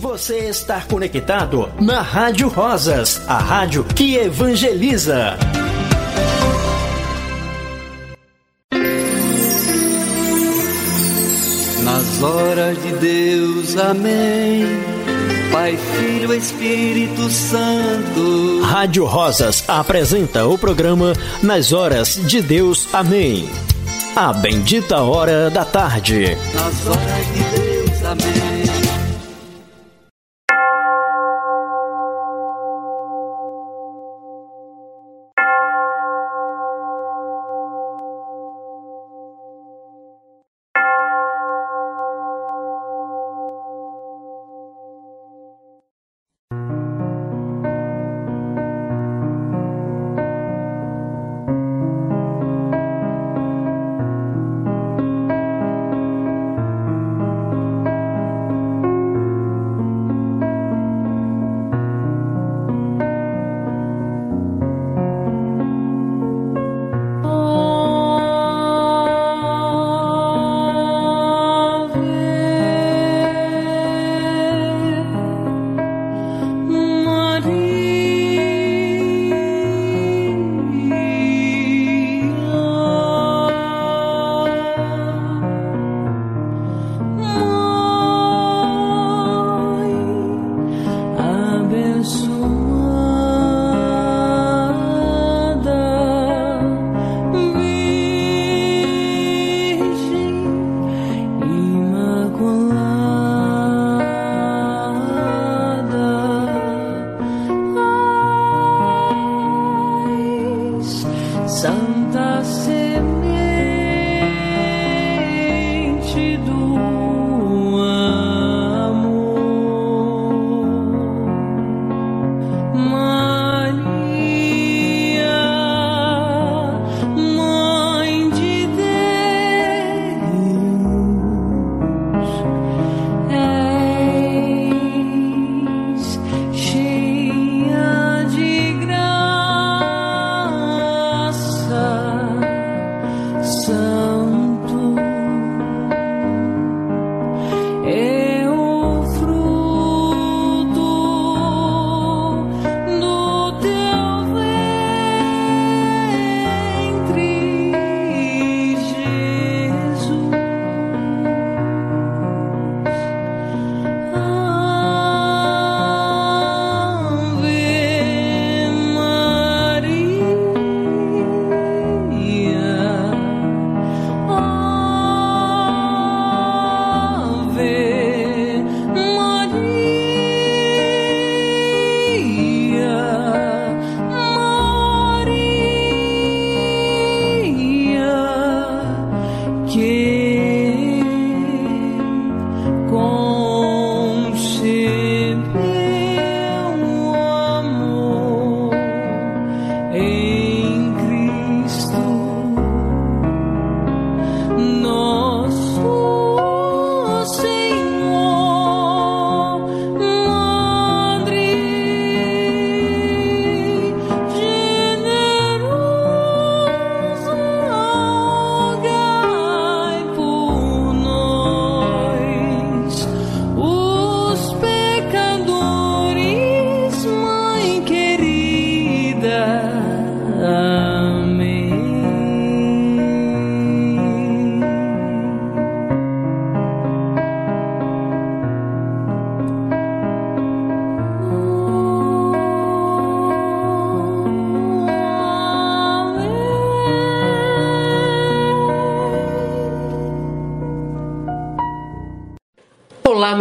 Você está conectado na Rádio Rosas, a rádio que evangeliza. Nas horas de Deus, amém. Pai, Filho, Espírito Santo. Rádio Rosas apresenta o programa Nas Horas de Deus, amém. A bendita hora da tarde. Nas horas de Deus, amém. Olá,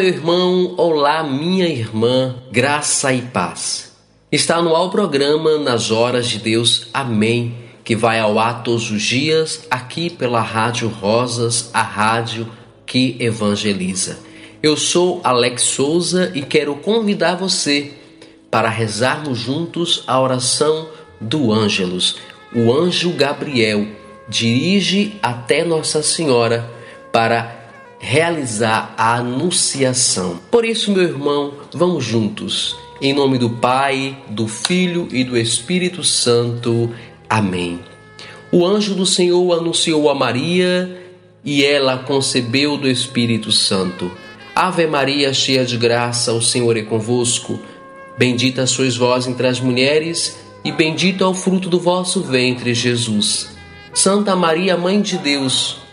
irmão, olá, minha irmã, graça e paz. Está no ao programa Nas Horas de Deus, Amém, que vai ao ar todos os dias aqui pela Rádio Rosas, a rádio que evangeliza. Eu sou Alex Souza e quero convidar você para rezarmos juntos a oração do Ângelus. O anjo Gabriel dirige até Nossa Senhora para realizar a anunciação. Por isso, meu irmão, vamos juntos. Em nome do Pai, do Filho e do Espírito Santo. Amém. O anjo do Senhor anunciou a Maria e ela concebeu do Espírito Santo. Ave Maria, cheia de graça, o Senhor é convosco. Bendita sois vós entre as mulheres, e bendito é o fruto do vosso ventre, Jesus. Santa Maria, Mãe de Deus,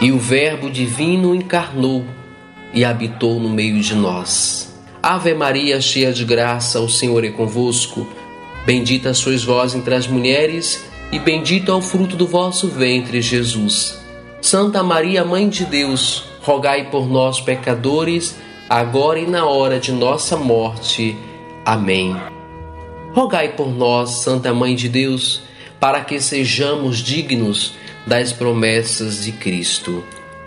E o Verbo divino encarnou e habitou no meio de nós. Ave Maria, cheia de graça, o Senhor é convosco. Bendita sois vós entre as mulheres, e bendito é o fruto do vosso ventre, Jesus. Santa Maria, Mãe de Deus, rogai por nós, pecadores, agora e na hora de nossa morte. Amém. Rogai por nós, Santa Mãe de Deus, para que sejamos dignos das promessas de Cristo.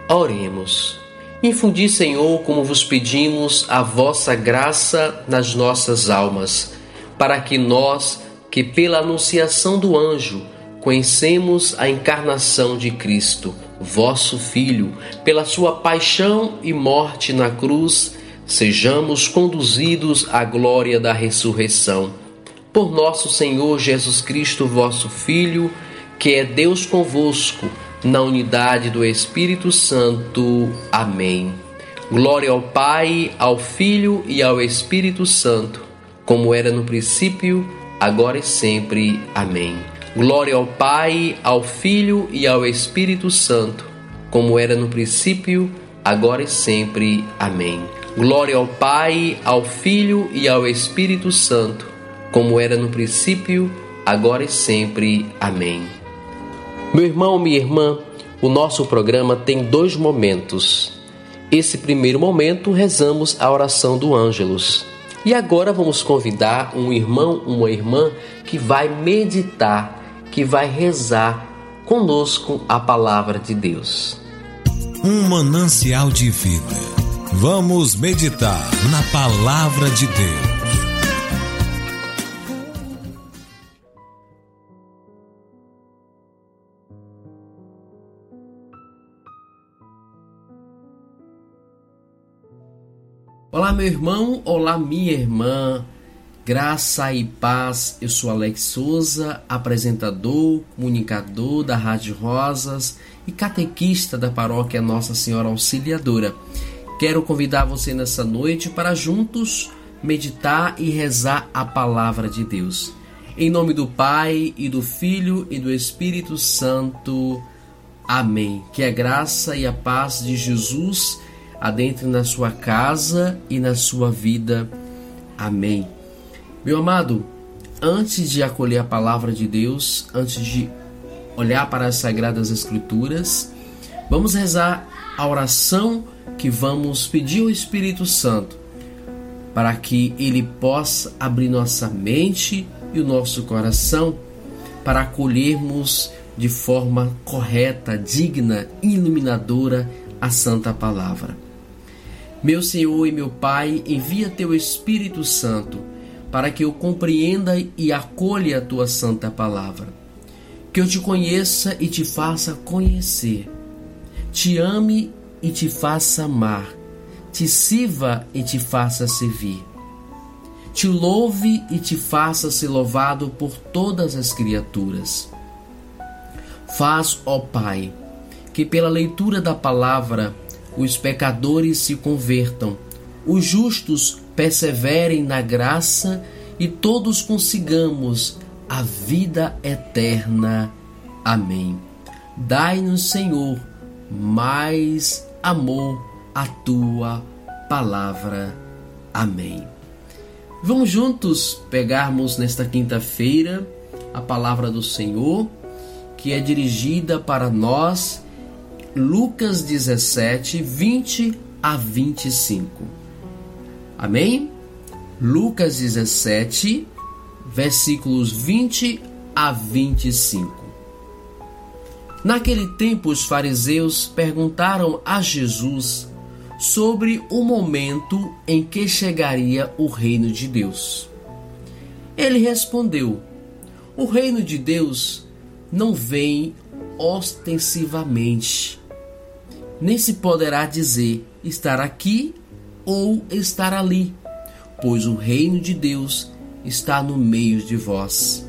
Oremos. Infundi, Senhor, como vos pedimos, a vossa graça nas nossas almas, para que nós, que pela anunciação do anjo, conhecemos a encarnação de Cristo, vosso Filho, pela sua paixão e morte na cruz, sejamos conduzidos à glória da ressurreição. Por nosso Senhor Jesus Cristo, vosso Filho, que é Deus convosco, na unidade do Espírito Santo. Amém. Glória ao Pai, ao Filho e ao Espírito Santo, como era no princípio, agora e sempre. Amém. Glória ao Pai, ao Filho e ao Espírito Santo, como era no princípio, agora e sempre. Amém. Glória ao Pai, ao Filho e ao Espírito Santo, como era no princípio, agora e sempre. Amém. Meu irmão, minha irmã, o nosso programa tem dois momentos. Esse primeiro momento rezamos a oração do Ângelus. E agora vamos convidar um irmão, uma irmã que vai meditar que vai rezar conosco a palavra de Deus. Um manancial de vida. Vamos meditar na palavra de Deus. Olá, meu irmão, olá, minha irmã. Graça e paz, eu sou Alex Souza, apresentador, comunicador da Rádio Rosas e catequista da paróquia Nossa Senhora Auxiliadora. Quero convidar você nessa noite para juntos meditar e rezar a palavra de Deus. Em nome do Pai e do Filho e do Espírito Santo. Amém. Que a graça e a paz de Jesus adentre na sua casa e na sua vida. Amém. Meu amado, antes de acolher a palavra de Deus, antes de olhar para as sagradas escrituras, vamos rezar a oração que vamos pedir ao Espírito Santo para que ele possa abrir nossa mente e o nosso coração para acolhermos de forma correta, digna iluminadora a santa palavra. Meu Senhor e meu Pai, envia teu Espírito Santo para que eu compreenda e acolha a tua santa palavra. Que eu te conheça e te faça conhecer. Te ame e te faça amar. Te sirva e te faça servir. Te louve e te faça ser louvado por todas as criaturas. Faz, ó Pai, que pela leitura da palavra os pecadores se convertam, os justos perseverem na graça e todos consigamos a vida eterna. Amém. Dai-nos, Senhor, mais amor à tua palavra. Amém. Vamos juntos pegarmos nesta quinta-feira a palavra do Senhor, que é dirigida para nós, Lucas 17, 20 a 25. Amém? Lucas 17, versículos 20 a 25. Naquele tempo, os fariseus perguntaram a Jesus sobre o momento em que chegaria o reino de Deus. Ele respondeu: O reino de Deus não vem ostensivamente, nem se poderá dizer estar aqui ou estar ali, pois o reino de Deus está no meio de vós.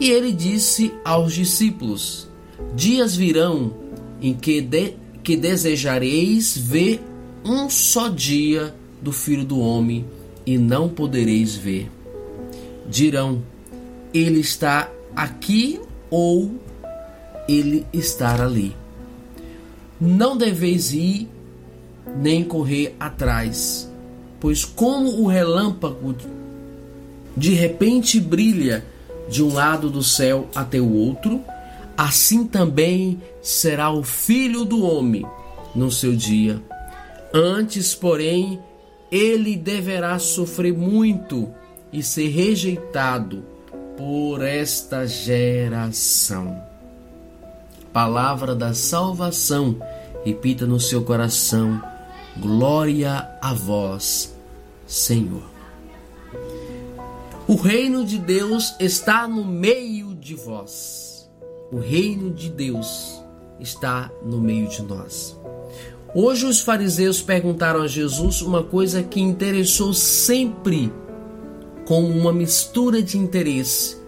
E ele disse aos discípulos: Dias virão em que, de, que desejareis ver um só dia do Filho do Homem e não podereis ver. Dirão: Ele está aqui ou ele estar ali. Não deveis ir nem correr atrás, pois como o relâmpago de repente brilha de um lado do céu até o outro, assim também será o filho do homem no seu dia. Antes, porém, ele deverá sofrer muito e ser rejeitado por esta geração. Palavra da salvação, repita no seu coração: Glória a vós, Senhor. O reino de Deus está no meio de vós. O reino de Deus está no meio de nós. Hoje os fariseus perguntaram a Jesus uma coisa que interessou sempre com uma mistura de interesse,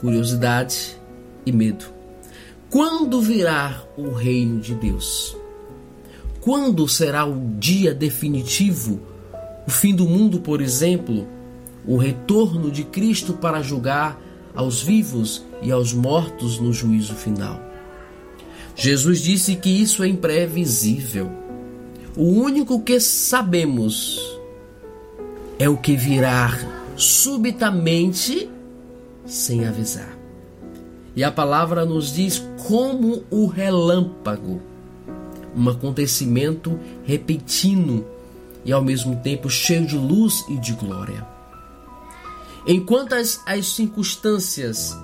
curiosidade e medo. Quando virá o reino de Deus? Quando será o dia definitivo? O fim do mundo, por exemplo? o retorno de Cristo para julgar aos vivos e aos mortos no juízo final. Jesus disse que isso é imprevisível. O único que sabemos é o que virá subitamente sem avisar. E a palavra nos diz como o relâmpago, um acontecimento repentino e ao mesmo tempo cheio de luz e de glória. Enquanto as, as circunstâncias,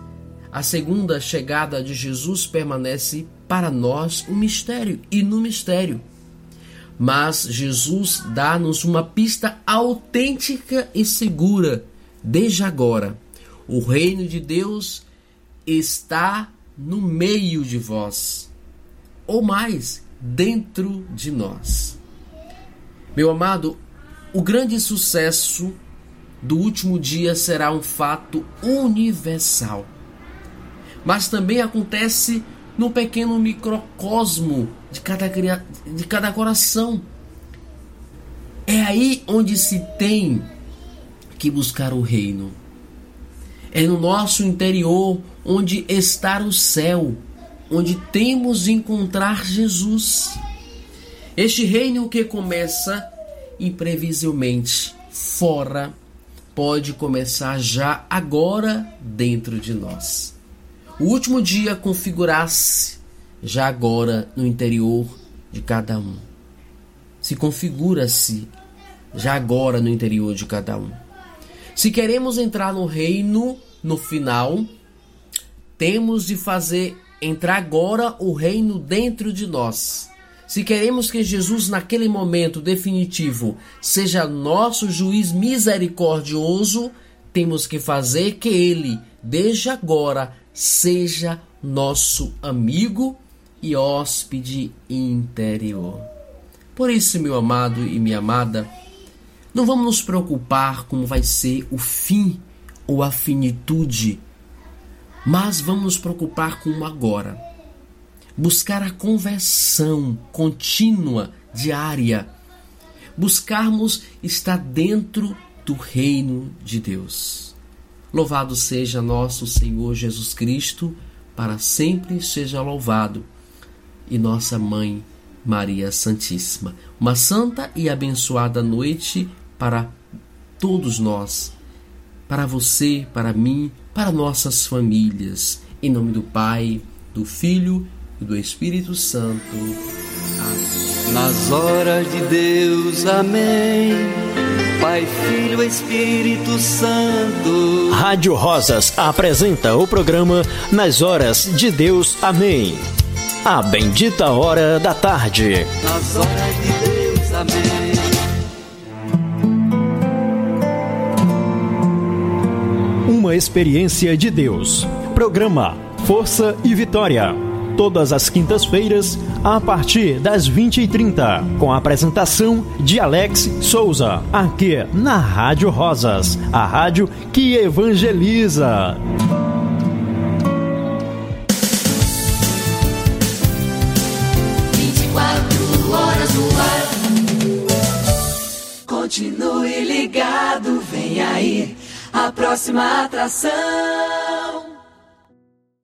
a segunda chegada de Jesus permanece para nós um mistério e no mistério. Mas Jesus dá-nos uma pista autêntica e segura desde agora. O reino de Deus está no meio de vós, ou mais, dentro de nós. Meu amado, o grande sucesso do último dia será um fato universal. Mas também acontece no pequeno microcosmo de cada, de cada coração. É aí onde se tem que buscar o reino. É no nosso interior onde está o céu, onde temos de encontrar Jesus. Este reino que começa imprevisivelmente fora pode começar já agora dentro de nós. O último dia configurar-se já agora no interior de cada um. Se configura-se já agora no interior de cada um. Se queremos entrar no reino no final, temos de fazer entrar agora o reino dentro de nós. Se queremos que Jesus, naquele momento definitivo, seja nosso juiz misericordioso, temos que fazer que ele, desde agora, seja nosso amigo e hóspede interior. Por isso, meu amado e minha amada, não vamos nos preocupar como vai ser o fim ou a finitude, mas vamos nos preocupar com o agora buscar a conversão contínua, diária, buscarmos estar dentro do reino de Deus. Louvado seja nosso Senhor Jesus Cristo, para sempre seja louvado, e nossa mãe Maria Santíssima. Uma santa e abençoada noite para todos nós, para você, para mim, para nossas famílias. Em nome do Pai, do Filho e do Espírito Santo. Amém. Nas horas de Deus, amém. Pai, Filho, Espírito Santo. Rádio Rosas apresenta o programa Nas Horas de Deus, amém. A bendita hora da tarde. Nas horas de Deus. amém. Uma experiência de Deus. Programa Força e Vitória. Todas as quintas-feiras, a partir das 20h30, com a apresentação de Alex Souza, aqui na Rádio Rosas, a rádio que evangeliza. A próxima atração.